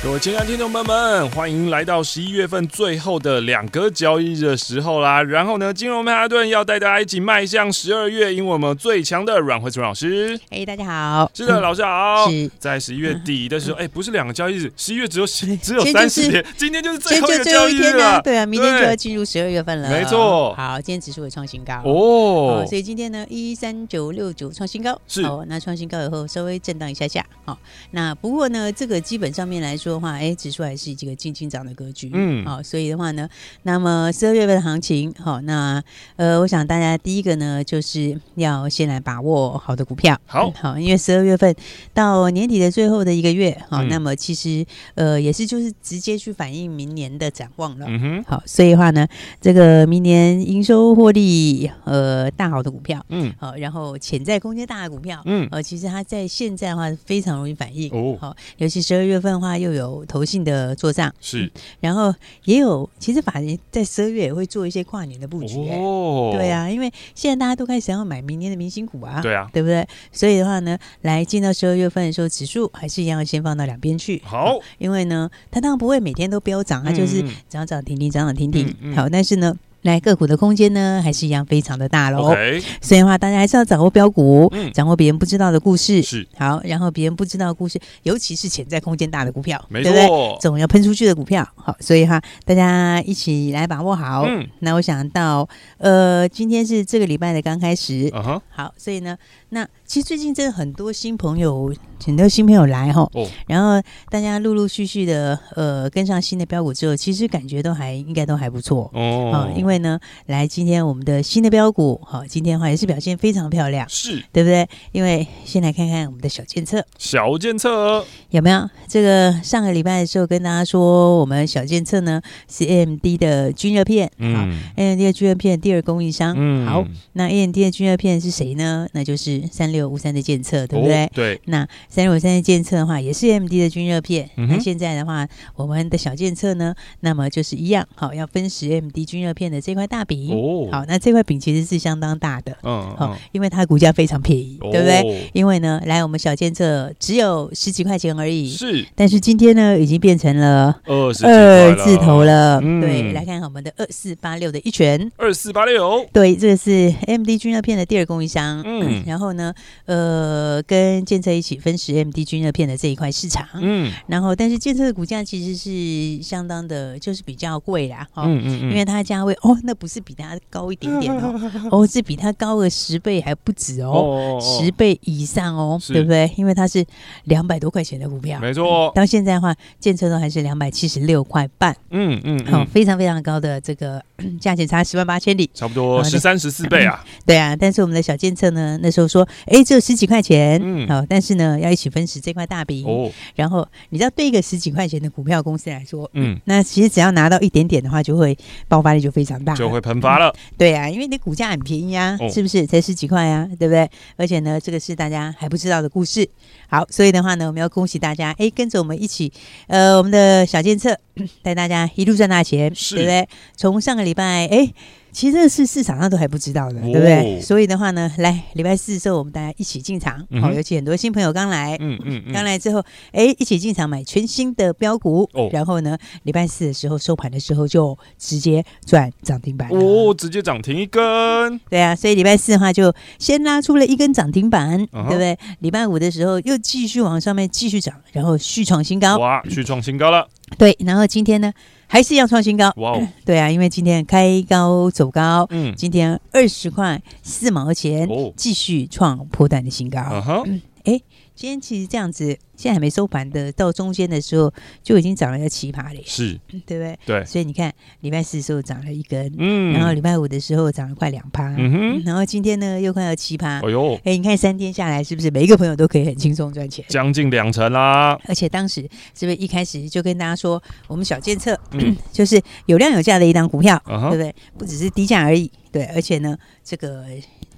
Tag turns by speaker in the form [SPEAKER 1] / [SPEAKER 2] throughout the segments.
[SPEAKER 1] 各位亲爱的听众朋友们，欢迎来到十一月份最后的两个交易日的时候啦。然后呢，金融曼哈顿要带大家一起迈向十二月，因为我们最强的阮惠慈老师。
[SPEAKER 2] 哎，大家好，
[SPEAKER 1] 是的，老师好。
[SPEAKER 2] 是
[SPEAKER 1] 在十一月底的时候，哎，不是两个交易日，十一月只有
[SPEAKER 2] 是
[SPEAKER 1] 只有三十天，今天就是最后一个交易日了。
[SPEAKER 2] 对啊，明天就要进入十二月份了。
[SPEAKER 1] 没错。
[SPEAKER 2] 好，今天指数也创新高
[SPEAKER 1] 哦，
[SPEAKER 2] 所以今天呢，一三九六九创新高。
[SPEAKER 1] 是。
[SPEAKER 2] 哦，那创新高以后稍微震荡一下下。好，那不过呢，这个基本上面来说的话，哎，指数还是这个轻轻涨的格局，嗯，好，所以的话呢，那么十二月份的行情，好，那呃，我想大家第一个呢，就是要先来把握好的股票，
[SPEAKER 1] 好，
[SPEAKER 2] 好，因为十二月份到年底的最后的一个月，好，那么其实呃，也是就是直接去反映明年的展望了，嗯哼，好，所以的话呢，这个明年营收获利呃大好的股票，嗯，好，然后潜在空间大的股票，嗯，呃，其实它在现在的话非常容易反应，哦，好，尤其十二月份的话又有投信的。呃，做账。
[SPEAKER 1] 是、嗯，
[SPEAKER 2] 然后也有，其实法人在十二月也会做一些跨年的布局，哦，对啊，因为现在大家都开始要买明年的明星股啊，
[SPEAKER 1] 对啊，
[SPEAKER 2] 对不对？所以的话呢，来进到十二月份的时候，指数还是一样先放到两边去，
[SPEAKER 1] 好、哦，
[SPEAKER 2] 因为呢，它当然不会每天都飙涨，它就是涨涨停停，涨涨停停，好，但是呢。来个股的空间呢，还是一样非常的大
[SPEAKER 1] 喽。
[SPEAKER 2] 所以的话，大家还是要掌握标股，嗯、掌握别人不知道的故事。
[SPEAKER 1] 是
[SPEAKER 2] 好，然后别人不知道的故事，尤其是潜在空间大的股票，
[SPEAKER 1] 没错
[SPEAKER 2] 对不对？总要喷出去的股票。好，所以哈，大家一起来把握好。嗯，那我想到，呃，今天是这个礼拜的刚开始。Uh huh、好，所以呢，那其实最近真的很多新朋友，很多新朋友来哈。哦。然后大家陆陆续续的呃跟上新的标股之后，其实感觉都还应该都还不错哦。啊，因为。呢，来今天我们的新的标股，好，今天的话也是表现非常漂亮，
[SPEAKER 1] 是
[SPEAKER 2] 对不对？因为先来看看我们的小监测，
[SPEAKER 1] 小监测
[SPEAKER 2] 有没有？这个上个礼拜的时候跟大家说，我们小监测呢是 AMD 的均热片，嗯好，AMD 的均热片第二供应商，嗯，好，那 AMD 的均热片是谁呢？那就是三六五三的监测，对不对？
[SPEAKER 1] 哦、对，
[SPEAKER 2] 那三六五三的监测的话，也是 AMD 的均热片。嗯、那现在的话，我们的小监测呢，那么就是一样，好，要分食 AMD 均热片的。这块大饼，哦、好，那这块饼其实是相当大的，嗯，好、嗯，因为它股价非常便宜，哦、对不对？因为呢，来我们小监测只有十几块钱而已，
[SPEAKER 1] 是，
[SPEAKER 2] 但是今天呢，已经变成了
[SPEAKER 1] 二
[SPEAKER 2] 二字头了，嗯、对，来看看我们的二四八六的一拳，
[SPEAKER 1] 二四八六，
[SPEAKER 2] 对，这个是 AMD 均热片的第二供应商，嗯，然后呢，呃，跟建策一起分食 AMD 均热片的这一块市场，嗯，然后但是建策的股价其实是相当的，就是比较贵啦，哦、嗯，嗯嗯，因为它价位哦。那不是比它高一点点 哦，哦，是比它高个十倍还不止哦，十倍以上哦，对不对？因为它是两百多块钱的股票，
[SPEAKER 1] 没错。
[SPEAKER 2] 到现在的话，建策都还是两百七十六块半，嗯嗯，好，非常非常高的这个价钱差十万八千里，
[SPEAKER 1] 差不多十三十四倍啊。
[SPEAKER 2] 对啊，但是我们的小建策呢，那时候说，哎，只有十几块钱，嗯，好，但是呢，要一起分食这块大饼哦。然后你知道，对一个十几块钱的股票公司来说，嗯，那其实只要拿到一点点的话，就会爆发力就非常大。
[SPEAKER 1] 就会喷发了，嗯，
[SPEAKER 2] 对啊，因为你股价很便宜啊，哦，是不是？才十几块啊，对不对？而且呢，这个是大家还不知道的故事。好，所以的话呢，我们要恭喜大家，哎，跟着我们一起，呃，我们的小监测 带大家一路赚大钱，对不对？从上个礼拜，哎。其实这是市场上都还不知道的，对不对？所以的话呢，来礼拜四的时候，我们大家一起进场。好，尤其很多新朋友刚来，嗯嗯，刚来之后，哎，一起进场买全新的标股。哦，然后呢，礼拜四的时候收盘的时候就直接赚涨停板。
[SPEAKER 1] 哦，直接涨停一根。
[SPEAKER 2] 对啊，所以礼拜四的话就先拉出了一根涨停板，对不对？礼拜五的时候又继续往上面继续涨，然后续创新高。
[SPEAKER 1] 哇，续创新高了。
[SPEAKER 2] 对，然后今天呢？还是要创新高，哇 Wow！对啊，因为今天开高走高，嗯，今天二十块四毛钱，继续创破蛋的新高。Uh huh. 哎，今天其实这样子，现在还没收盘的，到中间的时候就已经涨了一个奇葩了，
[SPEAKER 3] 是，
[SPEAKER 2] 对不对？
[SPEAKER 3] 对，
[SPEAKER 2] 所以你看，礼拜四的时候涨了一根，
[SPEAKER 3] 嗯，
[SPEAKER 2] 然后礼拜五的时候涨了快两趴，
[SPEAKER 3] 嗯哼，
[SPEAKER 2] 然后今天呢又快要七趴，
[SPEAKER 3] 哎呦，
[SPEAKER 2] 哎，你看三天下来是不是每一个朋友都可以很轻松赚钱？
[SPEAKER 3] 将近两成啦！
[SPEAKER 2] 而且当时是不是一开始就跟大家说，我们小建策、嗯、就是有量有价的一档股票，嗯、对不对？不只是低价而已，对，而且呢，这个。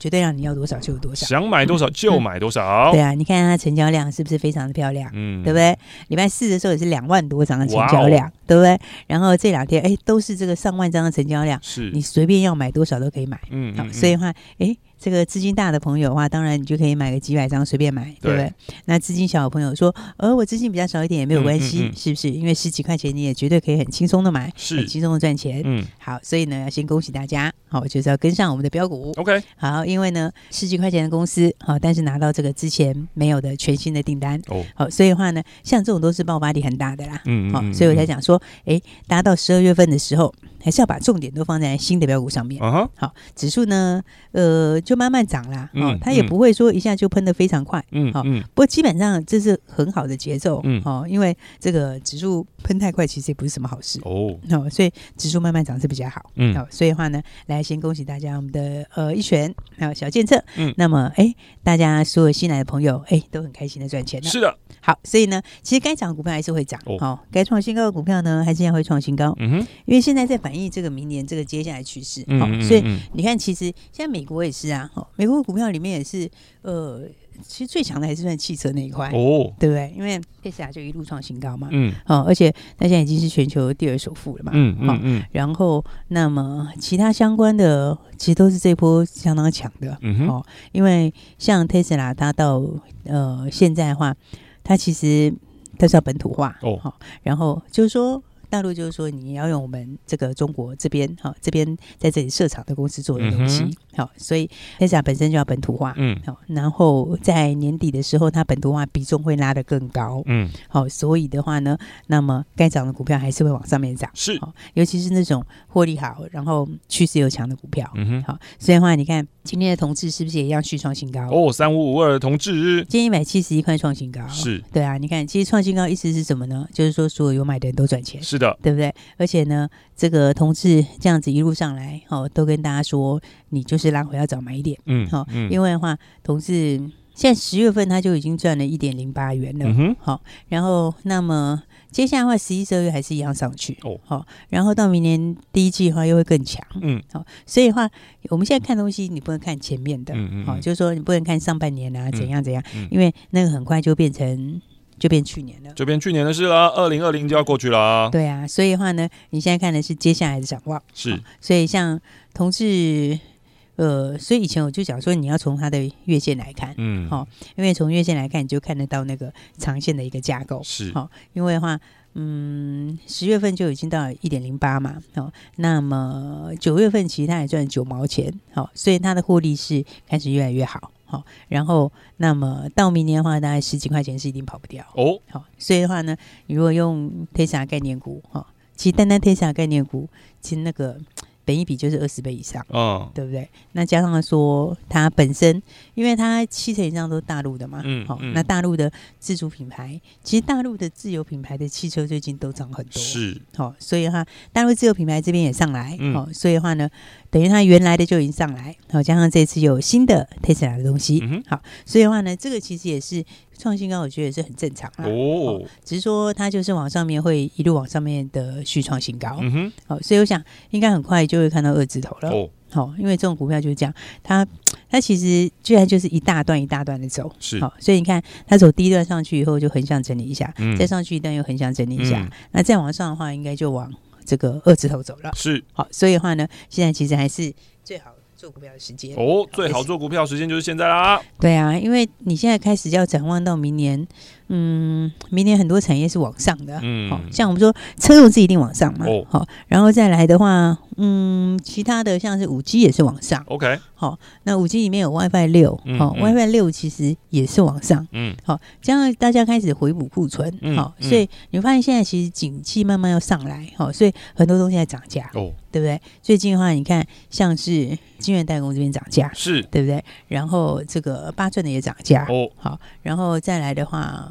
[SPEAKER 2] 绝对让你要多少就有多少，
[SPEAKER 3] 想买多少就买多少。
[SPEAKER 2] 对啊，你看它成交量是不是非常的漂亮？嗯，对不对？礼拜四的时候也是两万多张的成交量，对不对？然后这两天哎，都是这个上万张的成交量，
[SPEAKER 3] 是
[SPEAKER 2] 你随便要买多少都可以买。嗯，好，所以的话，哎。这个资金大的朋友的话，当然你就可以买个几百张随便买，对不对？那资金小的朋友说，呃，我资金比较少一点也没有关系，嗯嗯嗯、是不是？因为十几块钱你也绝对可以很轻松的买，是很轻松的赚钱。嗯，好，所以呢，要先恭喜大家，好，就是要跟上我们的标股。
[SPEAKER 3] OK，
[SPEAKER 2] 好，因为呢，十几块钱的公司，好，但是拿到这个之前没有的全新的订单，哦，好，所以的话呢，像这种都是爆发力很大的啦。嗯，好，所以我才讲说，哎，大家到十二月份的时候。还是要把重点都放在新的标股上面。Uh. 好，指数呢，呃，就慢慢涨啦。嗯、哦，它也不会说一下就喷的非常快。嗯，好、不过基本上这是很好的节奏。嗯，哦，因为这个指数喷太快，其实也不是什么好事。哦，哦，所以指数慢慢涨是比较好。嗯，好、哦，所以的话呢，来先恭喜大家，我们的呃一拳还有小建策。嗯，那么哎，大家所有新来的朋友，哎，都很开心的赚钱了。
[SPEAKER 3] 是的。
[SPEAKER 2] 好，所以呢，其实该涨的股票还是会涨。哦，该创新高的股票呢，还是要会创新高。嗯哼，因为现在在反映这个明年这个接下来趋势，好、嗯哦，所以你看，其实现在美国也是啊，哦，美国股票里面也是，呃，其实最强的还是算汽车那一块哦，对不对？因为特斯拉就一路创新高嘛，嗯，哦，而且它现在已经是全球第二首富了嘛，嗯嗯，嗯，嗯，然后那么其他相关的其实都是这一波相当强的，嗯哼，哦，因为像特斯拉，它到呃现在的话，它其实它是要本土化哦，好，然后就是说。大陆就是说，你要用我们这个中国这边哈，这边在这里设厂的公司做的东西，嗯哼，所以 Tesla 本身就要本土化，嗯，好，然后在年底的时候，它本土化比重会拉得更高，嗯，好，所以的话呢，那么该涨的股票还是会往上面涨，是，好，尤其是那种获利好，然后趋势又强的股票，嗯哼，好，所以的话，你看今天的同志是不是也一样续创新高？
[SPEAKER 3] 哦，三五五二同志，
[SPEAKER 2] 今天一百七十一块创新高，是。对啊，你看，其实创新高意思是什么呢？就是说所有有买的人都赚钱，
[SPEAKER 3] 是。的，
[SPEAKER 2] 对不对？而且呢，这个同志这样子一路上来，哦，都跟大家说，你就是拉回要早买一点，嗯，好、因为的话，同事现在十月份他就已经赚了一点零八元了，好、嗯哼哦，然后那么接下来的话，十一、十二月还是一样上去，哦，好、哦，然后到明年第一季的话又会更强，嗯，好、哦，所以的话，我们现在看东西，你不能看前面的，嗯嗯，好、哦，就是说你不能看上半年啊，怎样怎样，因为那个很快就变成。就变去年了，
[SPEAKER 3] 就变去年的事啦。二零二零就要过去啦。
[SPEAKER 2] 对啊，所以的话呢，你现在看的是接下来的展望。
[SPEAKER 3] 是，
[SPEAKER 2] 所以像同致，呃，所以以前我就讲说，你要从它的月线来看，嗯，好，因为从月线来看，你就看得到那个长线的一个架构。是，好，因为的话，嗯，十月份就已经到一点零八嘛，好，那么九月份其实它也赚九毛钱，好，所以它的获利是开始越来越好。好，然后那么到明年的话，大概十几块钱是一定跑不掉哦。好，所以的话呢，你如果用 Tesla 概念股，哈，其实单单 Tesla 概念股，其实那个。本一比就是二十倍以上，哦，对不对？那加上说它本身，因为它七成以上都是大陆的嘛，嗯，好、嗯哦，那大陆的自主品牌，其实大陆的自有品牌的汽车最近都涨很多，是，好、哦，所以的话，大陆自有品牌这边也上来，好、嗯哦，所以的话呢，等于它原来的就已经上来，好、哦，加上这次有新的 Tesla 的东西，嗯、好，所以的话呢，这个其实也是。创新高，我觉得也是很正常啦。哦，只是说它就是往上面会一路往上面的续创新高。嗯哼，好，所以我想应该很快就会看到二字头了。哦，好，因为这种股票就是这样，它它其实居然就是一大段一大段的走。是，好，所以你看它走第一段上去以后就很想整理一下，嗯，再上去一段又很想整理一下，嗯、那再往上的话应该就往这个二字头走了。是，好，所以的话呢，现在其实还是最好。做股票的时间哦，
[SPEAKER 3] 最好做股票时间就是现在啦。
[SPEAKER 2] 对啊，因为你现在开始要展望到明年，嗯，明年很多产业是往上的，
[SPEAKER 1] 嗯，
[SPEAKER 2] 好，像我们说车用是一定往上嘛，
[SPEAKER 1] 哦，
[SPEAKER 2] 好，然后再来的话，嗯，其他的像是五 G 也是往上
[SPEAKER 1] ，OK，
[SPEAKER 2] 好，那五 G 里面有 WiFi 六，好，WiFi 六其实也是往上，
[SPEAKER 1] 嗯，
[SPEAKER 2] 好，这样大家开始回补库存，好，所以你发现现在其实景气慢慢要上来，好，所以很多东西在涨价，哦，对不对？最近的话，你看像是金源代工这边涨价，
[SPEAKER 1] 是。
[SPEAKER 2] 对不对？然后这个八寸的也涨价，哦，好，然后再来的话。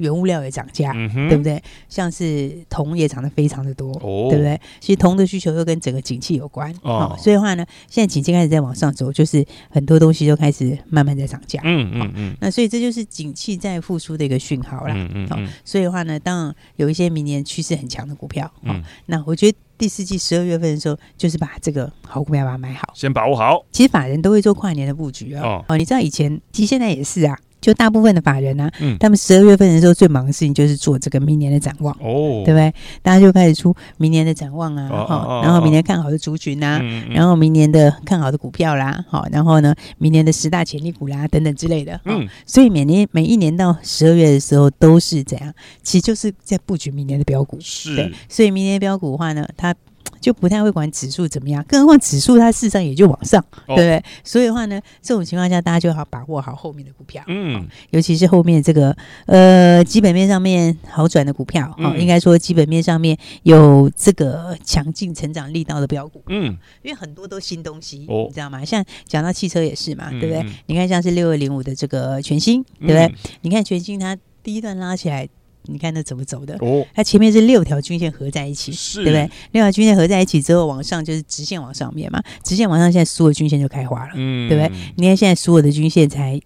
[SPEAKER 2] 原物料也涨价，嗯、对不对？像是铜也涨得非常的多，哦、对不对？其实铜的需求又跟整个景气有关，哦，哦，所以的话呢，现在景气开始在往上走，就是很多东西都开始慢慢在涨价，嗯嗯嗯、哦。那所以这就是景气在复苏的一个讯号啦，嗯嗯。所以的话呢，当然有一些明年趋势很强的股票，哦，嗯、那我觉得第四季十二月份的时候，就是把这个好股票把它买好，
[SPEAKER 1] 先把握好。
[SPEAKER 2] 其实法人都会做跨年的布局啊，哦，哦，你知道以前，其实现在也是啊。就大部分的法人啊，嗯、他们十二月份的时候最忙的事情就是做这个明年的展望，哦，对不对？大家就开始出明年的展望啊，哈、哦，哦、然后明年看好的族群啊，嗯嗯、然后明年的看好的股票啦，好，然后呢，明年的十大潜力股啦等等之类的，嗯，所以每年每一年到十二月的时候都是这样，其实就是在布局明年的标股，是，对，所以明年的标股的话呢，它。就不太会管指数怎么样，更何况指数它事实上也就往上，哦、对不对？所以的话呢，这种情况下大家就好把握好后面的股票，嗯，尤其是后面这个呃基本面上面好转的股票，嗯、哦，应该说基本面上面有这个强劲成长力道的标股，嗯，因为很多都新东西，哦、你知道吗？像讲到汽车也是嘛，嗯、对不对？嗯、你看像是六二零五的这个全新，对不对？嗯、你看全新它第一段拉起来。你看那怎么走的？哦，它前面是六条均线合在一起，是对不对？六条均线合在一起之后，往上就是直线往上面嘛，直线往上，现在所有均线就开花了，嗯，对不对？你看现在所有的均线才。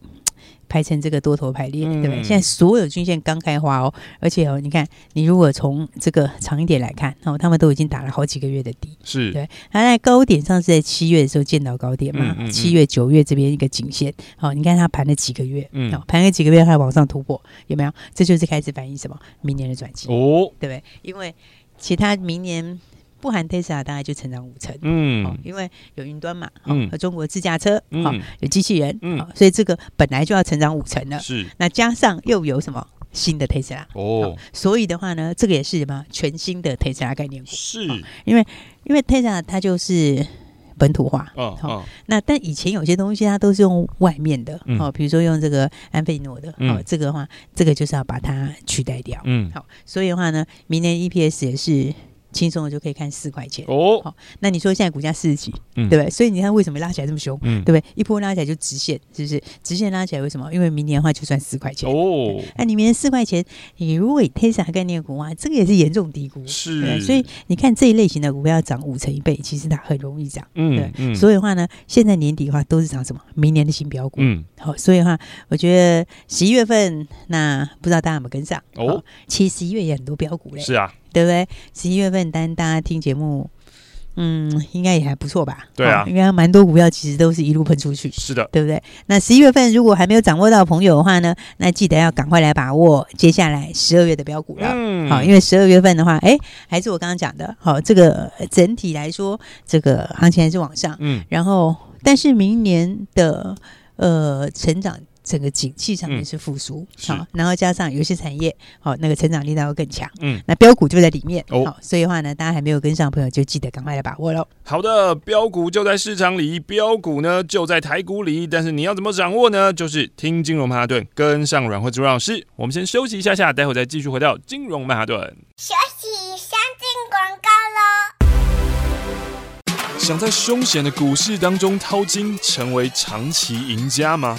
[SPEAKER 2] 排成这个多头排列，对不对？现在所有均线刚开花哦，而且哦，你看，你如果从这个长一点来看，哦，他们都已经打了好几个月的底，是对。它在高点上是在七月的时候见到高点嘛？七月、九月这边一个颈线，好，你看它盘了几个月，嗯，盘了几个月，还往上突破，有没有？这就是开始反映什么？明年的转机哦，对不对？因为其他明年。不含 Tesla 大概就成长五成，嗯、哦，因为有云端嘛，嗯、哦，和中国自驾车，嗯、哦，有机器人，嗯、哦，所以这个本来就要成长五成了，是。那加上又有什么新的 Tesla 哦，哦，所以的话呢，这个也是什么全新的 Tesla 概念股，是。哦、因为因为 Tesla 它就是本土化，哦，哦，那但以前有些东西它都是用外面的，嗯、哦，比如说用这个安费诺的，嗯、哦，这个的话，这个就是要把它取代掉，嗯，好、哦，所以的话呢，明年 EPS 也是。轻松的就可以看四块钱哦，好，那你说现在股价四十几，嗯，对不对？所以你看为什么拉起来这么凶，嗯，对不对？一波拉起来就直线，是不是？直线拉起来为什么？因为明年的话就算四块钱哦。那你明年四块钱，你如果以 Tesla 概念股啊，这个也是严重低估，是。所以你看这一类型的股票要涨五成一倍，其实它很容易涨，嗯嗯。所以的话呢，现在年底的话都是涨什么？明年的新标股，嗯，好。所以的话，我觉得十一月份那不知道大家有没有跟上哦？其实十一月也很多标股嘞，是啊。对不对？十一月份，当大家听节目，嗯，应该也还不错吧？对啊，应该蛮多股票其实都是一路喷出去，是的，对不对？那十一月份如果还没有掌握到朋友的话呢，那记得要赶快来把握接下来十二月的标股了。嗯，好，因为十二月份的话，哎，还是我刚刚讲的，好，这个整体来说，这个行情还是往上，嗯，然后但是明年的呃成长。整个景气上面是复苏，好、嗯，然后加上有些产业，好，那个成长力道会更强，嗯，那标股就在里面，哦，好，所以的话呢，大家还没有跟上的朋友，就记得赶快来把握喽。
[SPEAKER 1] 好的，标股就在市场里，标股呢就在台股里，但是你要怎么掌握呢？就是听金融曼哈顿，跟上阮慧珠老师。我们先休息一下下，待会再继续回到金融曼哈顿。休息，先进广告喽。想在凶险的股市当中淘金，成为长期赢家吗？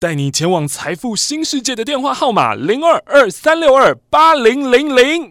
[SPEAKER 1] 带你前往财富新世界的电话号码零二二三六二八零零零。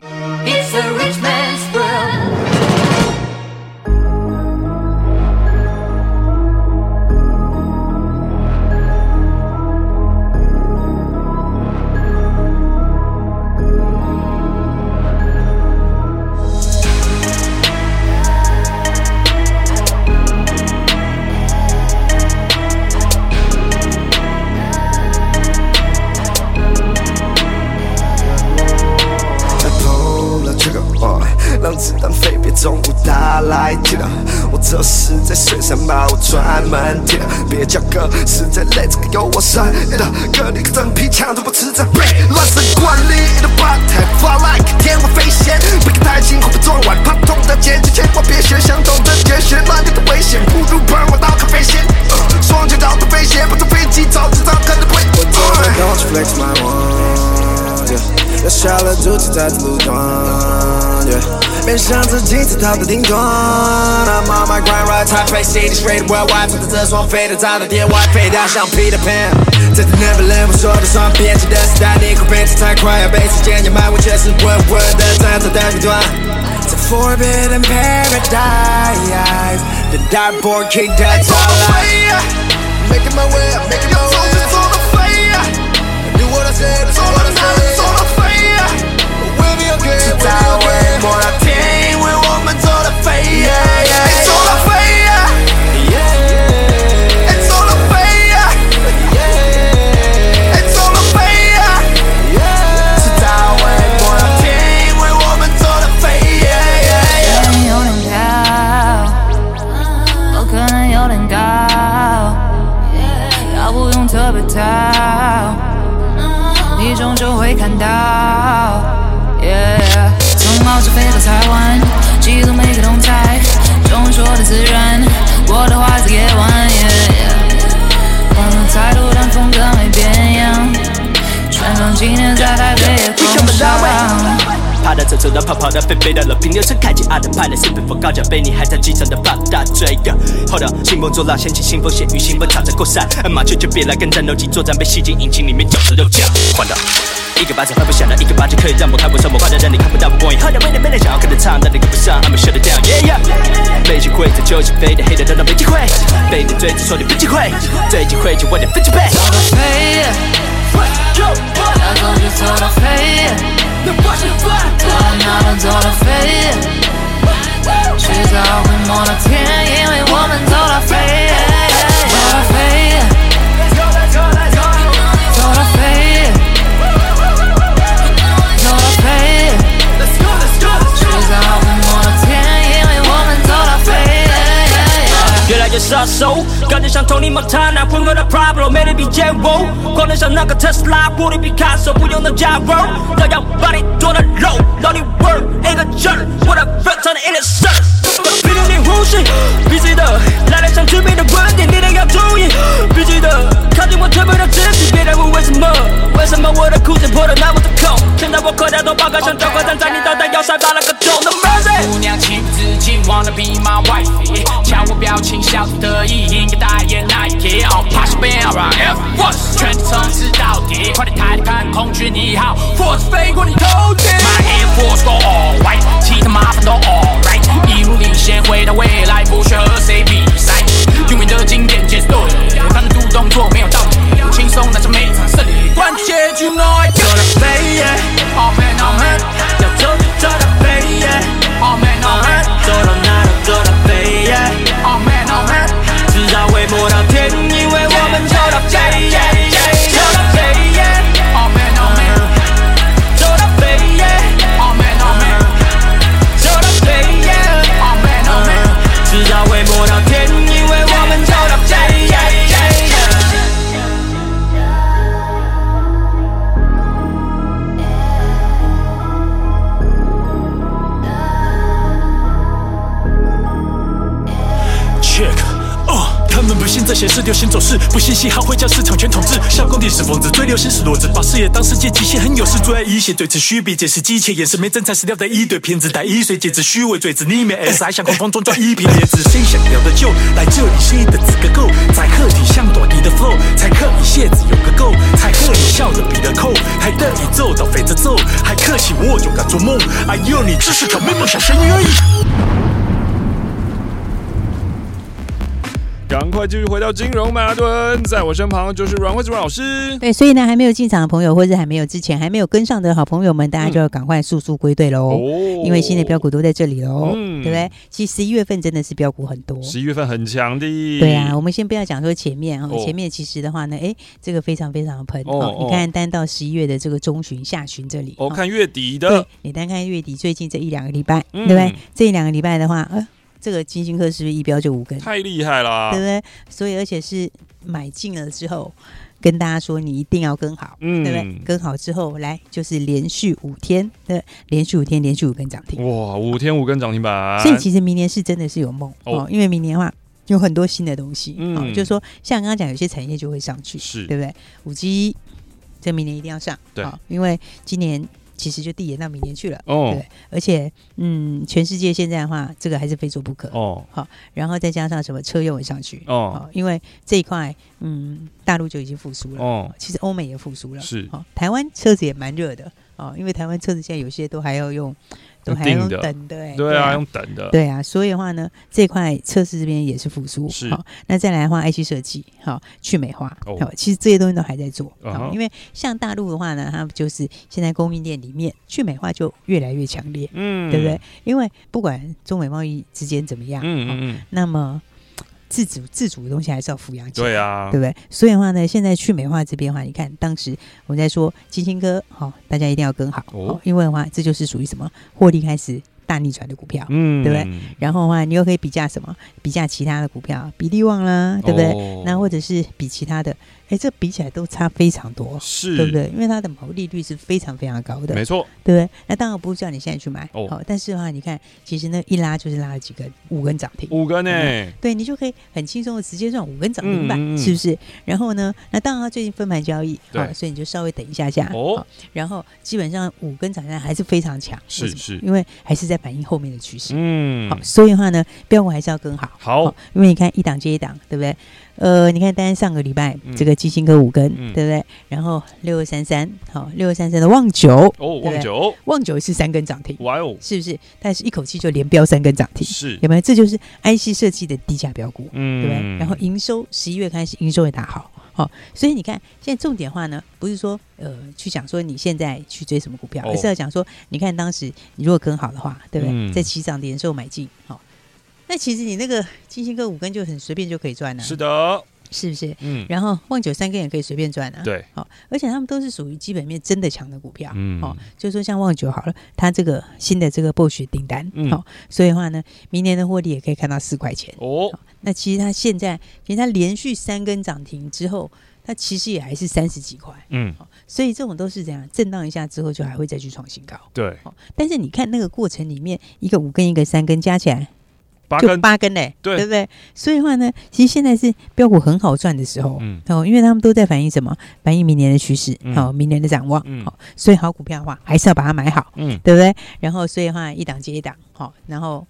[SPEAKER 4] 哥，实在累，这个有我深意的哥，你个真皮枪都不吃这背，乱神管理的 button fly like 天外飞仙，不可太轻，会被撞歪，怕痛的结局，千万别学，想懂得绝学，乱点的危险，不如喷我刀，咖啡线，双脚找到飞鞋，不坐飞机，早知道可能不会。Don't flex my one，要下了主持在路段。别想自己在他的顶端。I'm on my grind, right time, face cities rated worldwide，穿着这双飞的炸的店外，飞掉像 Peter Pan。在 Neverland，我说的算编辑的时代，你会变得太快，要被时间掩埋，我却是稳稳的站在顶端。在 Forbidden Paradise，the dark king that's all I。Making my way, making my way。要走就走到飞，Do what I say, do what I say。走到飞，We'll be okay, we'll be okay。
[SPEAKER 5] 走到跑跑的飞飞的，乐平流程开启阿德派的身份风高脚杯，你还在机场的放大嘴。Hold up，兴风作浪掀起腥风血雨，兴奋插着过山。麻雀就别来跟战斗机作战，被吸进引擎里面绞着肉酱。换到一个巴掌拍不响的，一个巴掌可以让我看不上，我快的让你看不到我光影。喝点没点没点想要跟着唱，但你跟不上，I'ma shut it down。Yeah yeah，没机会在球场飞的黑的都能没机会，被你追着说你没机会，最机会就我点分几倍。走到飞，要走就走到飞。走到哪都走到飞，迟早会摸到天，因为我们走到飞，飞，越来越杀手。感觉像 Tony Montana，混合的 Pablo，魅力比剑舞，狂得像那个特斯拉，玻璃比卡索，不用的加热，都要把你做的肉，让你 work 一个劲儿，我的 friend 唱的 in the sun，逼着你呼吸，必须的，来来像致命的观点，你得要注意，必须的，靠近我特别的自己，别再问为什么，为什么我的裤子破的那么的口，现在我口袋都爆开，像交关站在你脑袋要塞发了个洞，No mercy，姑娘情不自禁 wanna be my wife，瞧我表情笑得意。代言 Nike，哦，怕是变 around Air Force，全体从此到底，快点抬头看空军一号，Force 飞过你头顶。My Air Force go all white，其他麻烦都 all right，一路领先回到未来，不需和谁比赛，有名的经典节奏，我看得读动作没有道理，轻松拿下每场胜利，关键就 know
[SPEAKER 6] 流行是弱智，把事业当世界极限，很有事，最爱一些对此虚比，这是机械，眼神没真材实料的一堆骗子，带一岁戒指虚伪嘴子，里面 S 还想狂放中装一瓶椰子，谁想要的就来这里，谁的资格够？在客体像短笛的 flow，才可以鞋子有个够，才可以笑着比的扣，还得以走到飞着走，还可惜我就敢做梦，哎呦你只是条没梦想生而
[SPEAKER 1] 赶快继续回到金融曼哈顿，在我身旁就是阮慧珠老师。
[SPEAKER 2] 对，所以呢，还没有进场的朋友，或者还没有之前还没有跟上的好朋友们，大家就要赶快速速归队喽、嗯！因为新的标股都在这里喽、嗯，对不对？其实十一月份真的是标股很多，
[SPEAKER 1] 十一月份很强的。
[SPEAKER 2] 对啊，我们先不要讲说前面哦，前面其实的话呢，哎，这个非常非常喷哦，哦。你看单到十一月的这个中旬、下旬这里，
[SPEAKER 1] 哦，看月底的，
[SPEAKER 2] 你单看月底最近这一两个礼拜，嗯、对不对？这一两个礼拜的话，呃。这个金星科是不是一标就五根？
[SPEAKER 1] 太厉害了，
[SPEAKER 2] 对不对？所以而且是买进了之后，跟大家说你一定要跟好，嗯，对不对？跟好之后来就是连续五天，对，连续五天连续五根涨停，
[SPEAKER 1] 哇，五天五根涨停板。
[SPEAKER 2] 所以其实明年是真的是有梦哦，哦，因为明年的话有很多新的东西，嗯，哦、就是说像刚刚讲有些产业就会上去，
[SPEAKER 1] 是
[SPEAKER 2] 对不对？五 G 这明年一定要上，
[SPEAKER 1] 对，
[SPEAKER 2] 哦、因为今年。其实就递延到明年去了，哦，对，而且，嗯，全世界现在的话，这个还是非做不可，哦，好，然后再加上什么车用也上去，哦，因为这一块，嗯，大陆就已经复苏了，哦，其实欧美也复苏了，
[SPEAKER 1] 是，
[SPEAKER 2] 哦，台湾车子也蛮热的，哦，因为台湾车子现在有些都还要用。都还用等的，欸，
[SPEAKER 1] 对啊，用等的，
[SPEAKER 2] 对啊，所以的话呢，这块测试这边也是复苏，
[SPEAKER 1] 是。
[SPEAKER 2] 好，那再来的话，IC 设计，好，去美化，好，其实这些东西都还在做，好，因为像大陆的话呢，它就是现在供应链里面去美化就越来越强烈，嗯，对不对？因为不管中美贸易之间怎么样，嗯嗯，那么。自主自主的东西还是要抚养起来，
[SPEAKER 1] 对啊，
[SPEAKER 2] 对不对？所以的话呢，现在去美化这边的话，你看当时我们在说金星哥，好、哦，大家一定要跟好，哦，因为的话，这就是属于什么获利开始。大逆转的股票，嗯，对不对？然后的话，你又可以比价什么？比价其他的股票，比利旺啦，对不对？哦、那或者是比其他的，哎，这比起来都差非常多，
[SPEAKER 1] 是，
[SPEAKER 2] 对不对？因为它的毛利率是非常非常高的，
[SPEAKER 1] 没错，
[SPEAKER 2] 对不对？那当然不是叫你现在去买，哦，哦但是的话，你看，其实呢，一拉就是拉了几根，五根涨停，
[SPEAKER 1] 五根呢、欸？
[SPEAKER 2] 对，你就可以很轻松的直接赚五根涨停板，嗯、是不是？然后呢，那当然它最近分盘交易，对、哦，所以你就稍微等一下下，哦，然后基本上五根涨停板还是非常强，
[SPEAKER 1] 是是，
[SPEAKER 2] 因为还是在反映后面的趋势。
[SPEAKER 1] 嗯，
[SPEAKER 2] 好，所以的话呢，标股还是要跟好，
[SPEAKER 1] 好，
[SPEAKER 2] 因为你看一档接一档，对不对？呃，你看单上个礼拜、嗯、这个基金科五根、嗯，对不对？然后六二三三，好，六二三三的旺九，
[SPEAKER 1] 哦，旺九，
[SPEAKER 2] 旺九是三根涨停，
[SPEAKER 1] 哇哦，
[SPEAKER 2] 是不是？但是一口气就连标三根涨停，
[SPEAKER 1] 是
[SPEAKER 2] 有没有？这就是 IC 设计的低价标股，嗯，对不对？然后营收十一月开始营收也打好，好，所以你看现在重点话呢，不是说呃去讲说你现在去追什么股票，哦、而是要讲说，你看当时你如果跟好的话，对不对？嗯、在起涨点的时候买进，好。那其实你那个金星科五根就很随便就可以赚了，
[SPEAKER 1] 是的，
[SPEAKER 2] 是不是？嗯，然后旺九三根也可以随便赚啊，
[SPEAKER 1] 对，
[SPEAKER 2] 好，而且他们都是属于基本面真的强的股票，嗯，好，就是说像旺九好了，它这个新的这个 Bosch 订单，嗯，好，所以的话呢，明年的获利也可以看到四块钱。哦。那其实它现在，其实它连续三根涨停之后，它其实也还是三十几块，嗯，好，所以这种都是这样震荡一下之后，就还会再去创新高，
[SPEAKER 1] 对，好，
[SPEAKER 2] 但是你看那个过程里面，一个五根，一个三根加起来。
[SPEAKER 1] 八
[SPEAKER 2] 就八根嘞，对，对不对？所以的话呢，其实现在是标股很好赚的时候，嗯，哦，因为他们都在反映什么？反映明年的趋势，好、嗯，明年的展望，好、嗯，所以好股票的话，还是要把它买好，嗯，对不对？然后，所以的话，一档接一档，好，然后，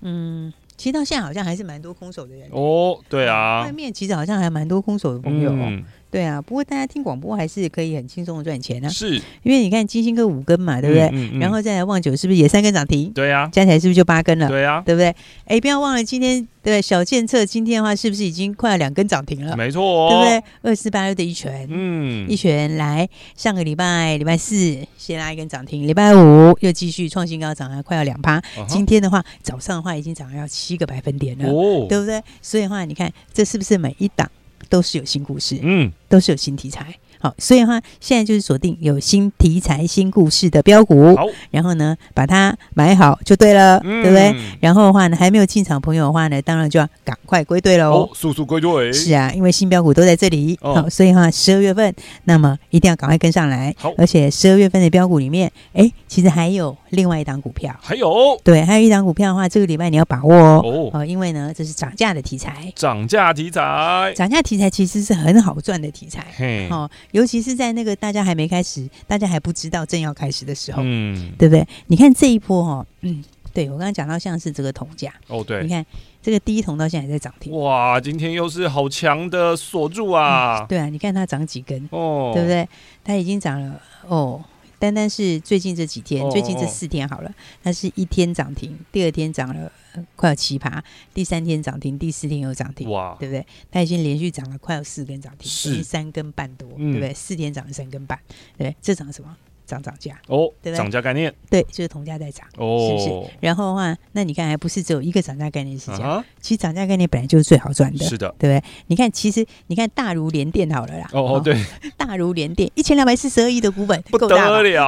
[SPEAKER 2] 嗯，其实到现在好像还是蛮多空手的人
[SPEAKER 1] 哦，对啊，
[SPEAKER 2] 外面其实好像还蛮多空手的朋友。
[SPEAKER 1] 嗯
[SPEAKER 2] 对啊，不过大家听广播还是可以很轻松的赚钱啊。
[SPEAKER 1] 是，
[SPEAKER 2] 因为你看金星哥五根嘛，对不对？嗯嗯、然后再来旺九是不是也三根涨停？
[SPEAKER 1] 对啊，
[SPEAKER 2] 加起来是不是就八根了？
[SPEAKER 1] 对啊，
[SPEAKER 2] 对不对？哎，不要忘了今天对小建策今天的话是不是已经快要两根涨停了？
[SPEAKER 1] 没错、哦，
[SPEAKER 2] 对不对？二四八六的一拳，
[SPEAKER 1] 嗯，
[SPEAKER 2] 一拳来上个礼拜礼拜四先拉一根涨停，礼拜五又继续创新高，涨了快要两趴、uh-huh。今天的话早上的话已经涨了要七个百分点了，哦，对不对？所以的话你看这是不是每一档？都是有新故事，嗯，都是有新题材，好，所以的话现在就是锁定有新题材、新故事的标股，
[SPEAKER 1] 好，
[SPEAKER 2] 然后呢把它买好就对了，
[SPEAKER 1] 嗯
[SPEAKER 2] 对不对？然后的话呢，还没有进场朋友的话呢，当然就要赶快归队喽。
[SPEAKER 1] 哦，速速归队。
[SPEAKER 2] 是啊，因为新标股都在这里，
[SPEAKER 1] 哦
[SPEAKER 2] 好，所以的话十二月份，那么一定要赶快跟上
[SPEAKER 1] 来。
[SPEAKER 2] 而且十二月份的标股里面，哎，其实还有另外一档股票，
[SPEAKER 1] 还有？
[SPEAKER 2] 对，还有一档股票的话，这个礼拜你要把握哦，
[SPEAKER 1] 哦，
[SPEAKER 2] 因为呢，这是涨价的题材，
[SPEAKER 1] 涨价题材，
[SPEAKER 2] 涨价题材其实是很好赚的题材。
[SPEAKER 1] 嘿，
[SPEAKER 2] 哦，尤其是在那个大家还没开始，大家还不知道正要开始的时候，
[SPEAKER 1] 嗯，
[SPEAKER 2] 对不对？你看这一波哦，嗯，对我刚刚讲到像是这个铜价，
[SPEAKER 1] 哦，
[SPEAKER 2] 对。
[SPEAKER 1] 你，
[SPEAKER 2] 看这个第一铜到现在还在涨停，
[SPEAKER 1] 哇，今天又是好强的锁住啊，
[SPEAKER 2] 对啊，你看它涨几根，
[SPEAKER 1] 哦，
[SPEAKER 2] 对不？对？它已经涨了哦，单单是最近这几天，
[SPEAKER 1] 哦
[SPEAKER 2] 最近这四天好了，它是一天涨停，第二天涨了呃快要七趴，第三天涨停，第四天又涨停，
[SPEAKER 1] 哇，
[SPEAKER 2] 对不对？它已经连续涨了快要四根涨停，
[SPEAKER 1] 是
[SPEAKER 2] 三根半多，
[SPEAKER 1] 嗯
[SPEAKER 2] 对不对？四天涨了三根半，对不对？这涨什么？涨涨价，
[SPEAKER 1] 哦，
[SPEAKER 2] 对不对
[SPEAKER 1] 涨价概念，
[SPEAKER 2] 对，就是同价在涨。
[SPEAKER 1] 哦，
[SPEAKER 2] 是不是？然后的话，那你看，还不是只有一个涨价概念是
[SPEAKER 1] 这样？
[SPEAKER 2] 其实涨价概念本来就是最好赚的，
[SPEAKER 1] 是的，
[SPEAKER 2] 对不对？你看，其实你看大如联电好了啦，
[SPEAKER 1] 哦哦，对，
[SPEAKER 2] 大如联电一千两百四十二亿的股本，
[SPEAKER 1] 不得了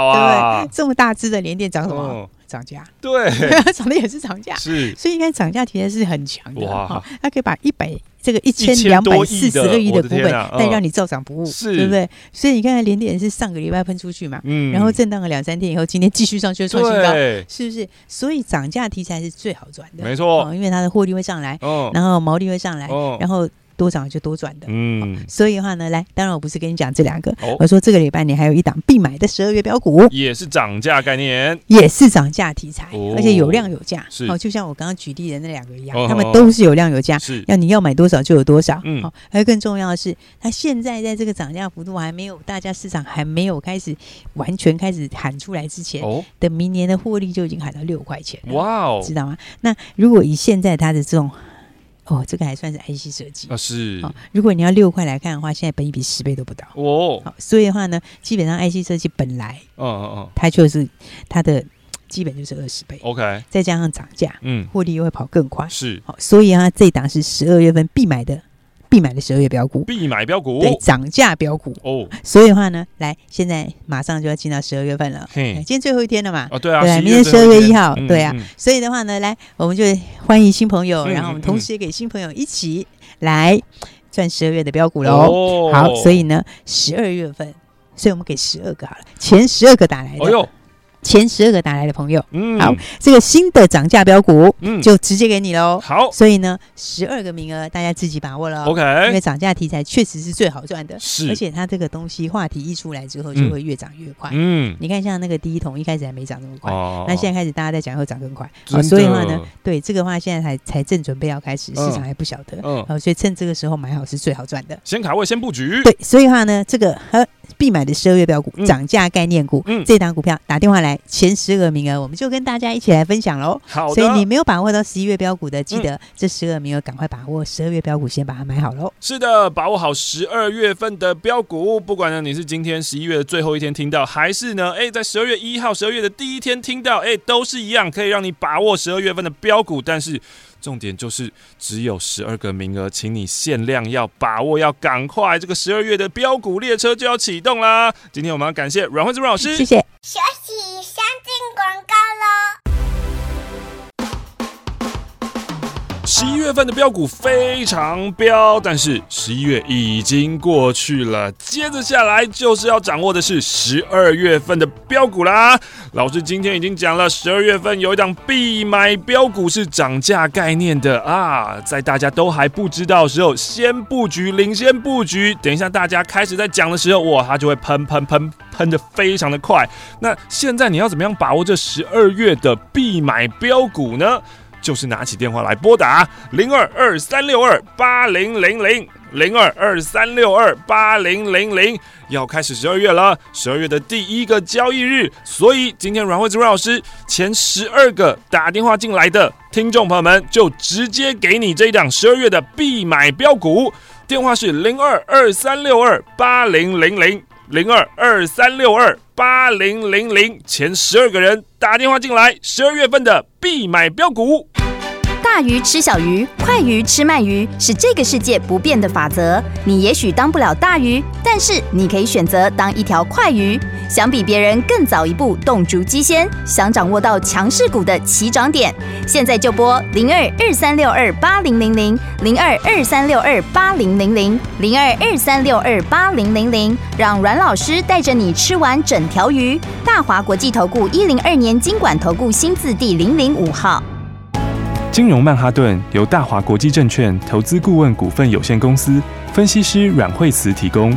[SPEAKER 1] 啊
[SPEAKER 2] 对不，对？这么大只的联电涨什么
[SPEAKER 1] 哦？
[SPEAKER 2] 涨价，
[SPEAKER 1] 对，
[SPEAKER 2] 涨的也是涨价。
[SPEAKER 1] 是，
[SPEAKER 2] 所以应该涨价其实是很强的哈，它可以把一百这个一千两百四十个亿的股本但让你照涨不误，
[SPEAKER 1] 是。
[SPEAKER 2] 对不对？所以你看连点是上个礼拜喷出去嘛，
[SPEAKER 1] 嗯。
[SPEAKER 2] 然后震荡了两三天以后，今天继续上去创新高，
[SPEAKER 1] 对，
[SPEAKER 2] 是不是？所以涨价题材是最好赚的，
[SPEAKER 1] 没错。
[SPEAKER 2] 哦因为它的获利会上来，
[SPEAKER 1] 哦，
[SPEAKER 2] 然后毛利会上来，
[SPEAKER 1] 哦
[SPEAKER 2] 然后多涨就多赚的。
[SPEAKER 1] 嗯，
[SPEAKER 2] 所以的话呢，来，当然我不是跟你讲这两个，
[SPEAKER 1] 哦。
[SPEAKER 2] 我说这个礼拜你还有一档必买的十二月标股，
[SPEAKER 1] 也是涨价概念，
[SPEAKER 2] 也是涨价题材，
[SPEAKER 1] 哦。
[SPEAKER 2] 而且有量有价。
[SPEAKER 1] 是。
[SPEAKER 2] 哦，就像我刚刚举例的那两个一样，
[SPEAKER 1] 哦。
[SPEAKER 2] 他们都是有量有价。
[SPEAKER 1] 是，
[SPEAKER 2] 要你要买多少就有多少，
[SPEAKER 1] 嗯。
[SPEAKER 2] 好、还有更重要的是，它现在在这个涨价幅度还没有，大家市场还没有开始完全开始喊出来之前，
[SPEAKER 1] 哦，
[SPEAKER 2] 等明年的获利就已经喊到六块钱，
[SPEAKER 1] 哇哦，
[SPEAKER 2] 知道吗？那如果以现在它的这种，哦，这个还算是 IC 设计。
[SPEAKER 1] 啊是，
[SPEAKER 2] 好、如果你要六块来看的话，现在本益比十倍都不到。
[SPEAKER 1] 哦，
[SPEAKER 2] 好，所以的话呢，基本上 IC 设计本来
[SPEAKER 1] 嗯嗯嗯
[SPEAKER 2] 它就是它的基本就是二十倍
[SPEAKER 1] ，，OK，
[SPEAKER 2] 再加上涨价，
[SPEAKER 1] 嗯，
[SPEAKER 2] 获利又会跑更快。
[SPEAKER 1] 是
[SPEAKER 2] 好，所以啊，这档是十二月份必买的必买的十二月标股，
[SPEAKER 1] 必买标股，
[SPEAKER 2] 对，涨价标股。
[SPEAKER 1] 哦，
[SPEAKER 2] 所以的话呢，来，现在马上就要进到十二月份了，今天最后一天了嘛。
[SPEAKER 1] 哦对啊，
[SPEAKER 2] 对啊
[SPEAKER 1] 11
[SPEAKER 2] 明天十
[SPEAKER 1] 二月一
[SPEAKER 2] 1号
[SPEAKER 1] 嗯
[SPEAKER 2] 对啊。
[SPEAKER 1] 嗯。
[SPEAKER 2] 所以的话呢，来，我们就欢迎新朋友，
[SPEAKER 1] 嗯
[SPEAKER 2] 然后我们同时也给新朋友一起来赚十二月的标股喽。
[SPEAKER 1] 哦
[SPEAKER 2] 好，所以呢，十二月份，所以我们给十二个好了，前十二个打来的，前十二个打来的朋友，
[SPEAKER 1] 嗯，
[SPEAKER 2] 好，这个新的涨价标股
[SPEAKER 1] 嗯，
[SPEAKER 2] 就直接给你喽。
[SPEAKER 1] 好。
[SPEAKER 2] 所以呢，十二个名额大家自己把握了哦。
[SPEAKER 1] ，OK，
[SPEAKER 2] 因为涨价题材确实是最好赚的，
[SPEAKER 1] 是。
[SPEAKER 2] 而且它这个东西话题一出来之后，
[SPEAKER 1] 嗯。
[SPEAKER 2] 就会越涨越快。
[SPEAKER 1] 嗯，
[SPEAKER 2] 你看，像那个第一桶一开始还没涨那么快，
[SPEAKER 1] 哦。
[SPEAKER 2] 那现在开始大家在讲会涨更快，
[SPEAKER 1] 真
[SPEAKER 2] 哦所以的
[SPEAKER 1] 话
[SPEAKER 2] 呢，对这个话现在才才正准备要开始，市
[SPEAKER 1] 嗯。
[SPEAKER 2] 场还不晓得，
[SPEAKER 1] 嗯
[SPEAKER 2] 哦，所以趁这个时候买好是最好赚的。
[SPEAKER 1] 先卡位，先布局，
[SPEAKER 2] 对，所以的话呢，这个和必买的十二月标股
[SPEAKER 1] 嗯
[SPEAKER 2] 涨价概念股，
[SPEAKER 1] 嗯
[SPEAKER 2] 这档股票打电话来前十个名额，我们就跟大家一起来分享喽。
[SPEAKER 1] 好的，
[SPEAKER 2] 所以你没有把握到十一月标股的，记
[SPEAKER 1] 嗯
[SPEAKER 2] 得这十个名额赶快把握，十二月标股先把它买好喽。
[SPEAKER 1] 是的，把握好十二月份的标股，不管呢你是今天十一月的最后一天听到，还是呢，哎，在十二月一号、十二月的第一天听到，哎，都是一样，可以让你把握十二月份的标股。但是重点就是只有十二个名额，请你限量要把握，要赶快，这个十二月的标股列车就要启动啦。今天我们要感谢阮慧芝阮老师，
[SPEAKER 2] 谢谢。
[SPEAKER 7] 休息，先进广告喽。
[SPEAKER 1] 十一月份的标股非常标，但是十一月已经过去了，接着下来就是要掌握的是十二月份的标股啦。老师今天已经讲了，十二月份有一档必买标股是涨价概念的啊，在大家都还不知道的时候，先布局，领先布局。等一下大家开始在讲的时候，哇，它就会喷喷喷喷的非常的快。那现在你要怎么样把握这十二月的必买标股呢？就是拿起电话来拨打零二二三六二八零零零零二二三六二八零零零，要开始十二月了，十二月的第一个交易日，所以今天阮慧芝阮老师前十二个打电话进来的听众朋友们，就直接给你这一档十二月的必买标股，电话是零二二三六二八零零零零二二三六二八零零零，前十二个人打电话进来，十二月份的必买标股。
[SPEAKER 8] 大鱼吃小鱼，快鱼吃慢鱼，是这个世界不变的法则。你也许当不了大鱼，但是你可以选择当一条快鱼。想比别人更早一步动足机先，想掌握到强势股的起涨点，现在就拨零二二三六二八零零零零二二三六二八零零零零二二三六二八零零零，让阮老师带着你吃完整条鱼。大华国际投顾一零二年金管投顾新字第零零五号。
[SPEAKER 1] 金融曼哈顿由大华国际证券投资顾问股份有限公司分析师阮惠慈提供。